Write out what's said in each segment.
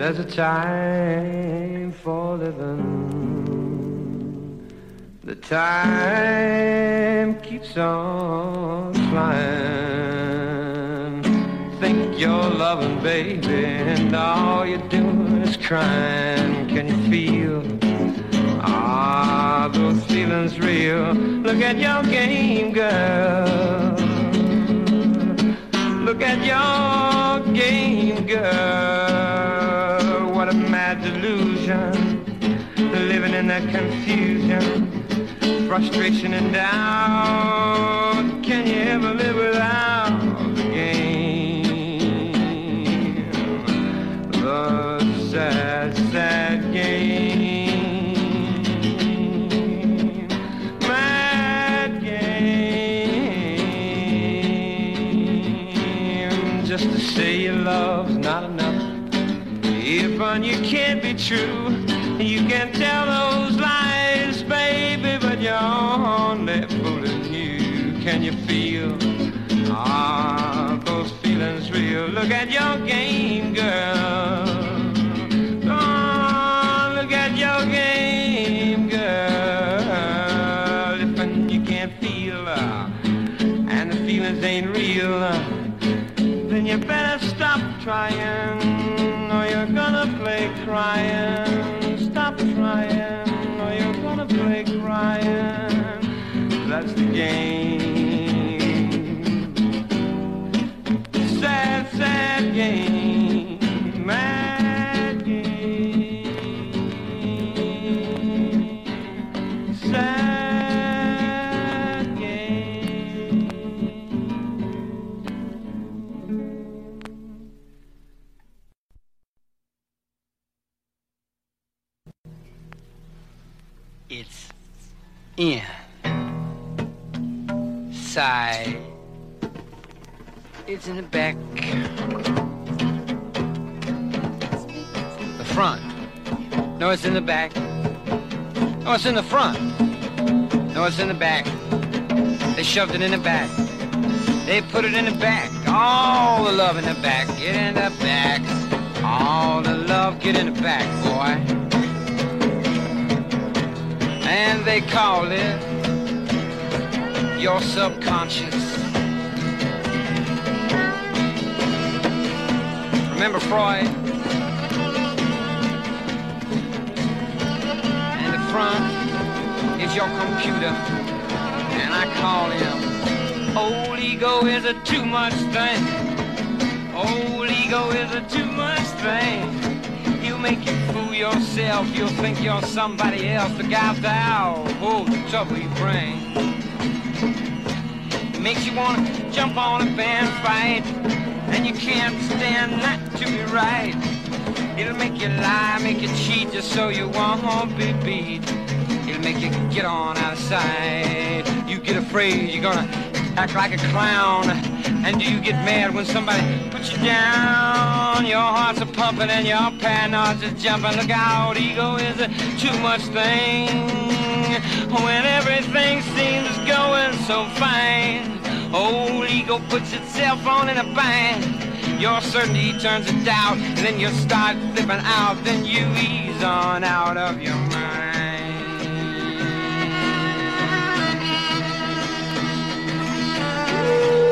There's a time for living. The time keeps on flying. Think you're loving, baby, and all you're doing is crying. Can you feel? Ah, those feelings real. Look at your game, girl. Frustration and doubt. Can you ever live without the game? The sad, sad game. Mad game. Just to say your love's not enough. If on you can't be true, you can tell those lies, you. Feel? Ah, those feelings real. Look at your game, girl. Oh, look at your game, girl. If you can't feel, uh, and the feelings ain't real, uh, then you better stop trying, or you're gonna play crying. Stop trying, or you're gonna play crying. That's the game. It's in. Side. It's in the back. The front. No, it's in the back. No, it's in the front. No, it's in the back. They shoved it in the back. They put it in the back. All the love in the back. Get in the back. All the love, get in the back, boy they call it your subconscious. Remember Freud? And the front is your computer, and I call him old ego is a too much thing. Old ego is a too much thing. Make you fool yourself. You'll think you're somebody else. Look out now. Oh, the trouble you bring. It makes you want to jump on a band fight. And you can't stand not to be right. It'll make you lie, make you cheat just so you won't be beat. It'll make you get on out of sight. You get afraid you're gonna act like a clown. And do you get mad when somebody puts you down? Your heart's a pumping and your paranoid's a jumping. Look out, ego is a too much thing. When everything seems going so fine, old ego puts itself on in a bind. Your certainty turns to doubt, and then you start flipping out. Then you ease on out of your mind. you.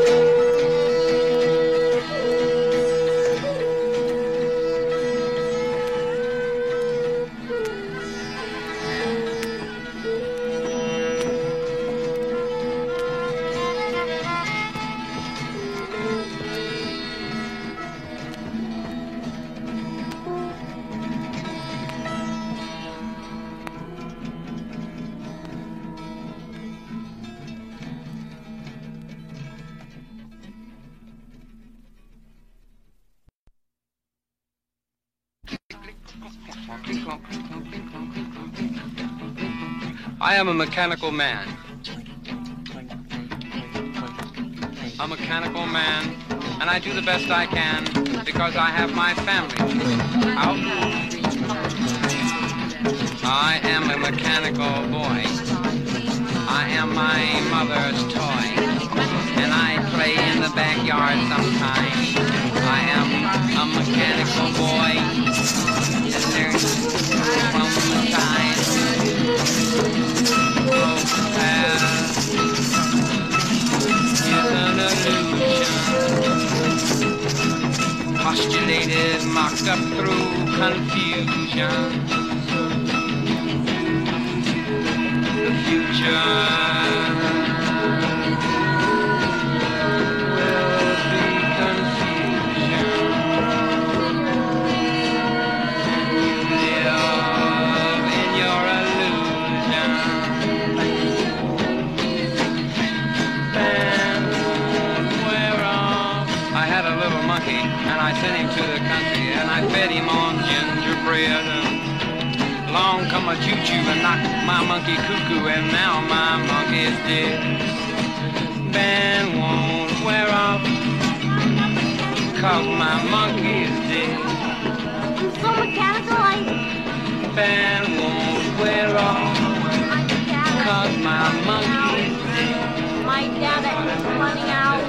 I am a mechanical man. A mechanical man, and I do the best I can because I have my family out. I am a mechanical boy. I am my mother's toy, and I play in the backyard sometimes. I am a mechanical boy. Postulated, mocked up through confusion. The future. I sent him to the country, and I fed him on gingerbread. Long come a choo-choo and knocked my monkey cuckoo, and now my monkey is dead. Band won't wear off, cause my monkey is dead. So mechanical, I, Band won't wear off, cause my monkey is dead. My dad is running out.